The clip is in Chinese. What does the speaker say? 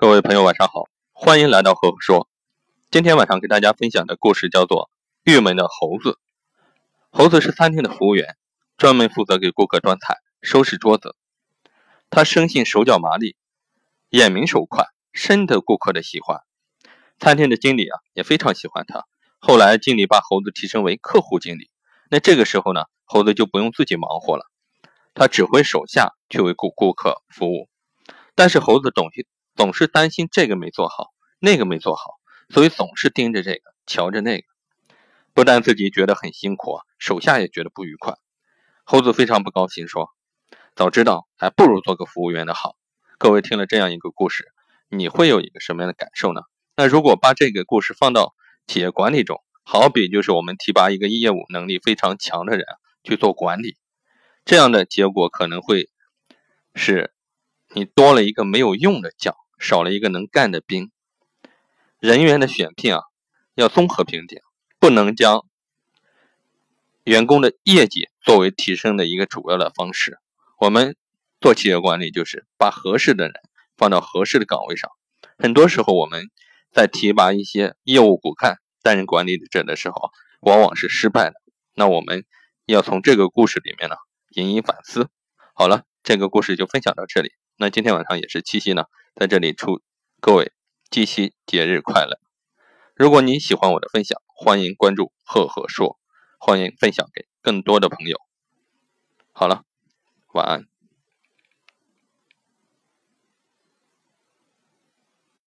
各位朋友，晚上好，欢迎来到赫赫说。今天晚上给大家分享的故事叫做《郁闷的猴子》。猴子是餐厅的服务员，专门负责给顾客端菜、收拾桌子。他生性手脚麻利，眼明手快，深得顾客的喜欢。餐厅的经理啊，也非常喜欢他。后来，经理把猴子提升为客户经理。那这个时候呢，猴子就不用自己忙活了，他指挥手下去为顾顾客服务。但是猴子总是。总是担心这个没做好，那个没做好，所以总是盯着这个，瞧着那个，不但自己觉得很辛苦，手下也觉得不愉快。猴子非常不高兴，说：“早知道还不如做个服务员的好。”各位听了这样一个故事，你会有一个什么样的感受呢？那如果把这个故事放到企业管理中，好比就是我们提拔一个业务能力非常强的人去做管理，这样的结果可能会是你多了一个没有用的将。少了一个能干的兵，人员的选聘啊，要综合评定，不能将员工的业绩作为提升的一个主要的方式。我们做企业管理，就是把合适的人放到合适的岗位上。很多时候，我们在提拔一些业务骨干担任管理者的时候，往往是失败的。那我们要从这个故事里面呢，引以反思。好了，这个故事就分享到这里。那今天晚上也是七夕呢。在这里祝各位七夕节日快乐！如果你喜欢我的分享，欢迎关注赫赫说，欢迎分享给更多的朋友。好了，晚安。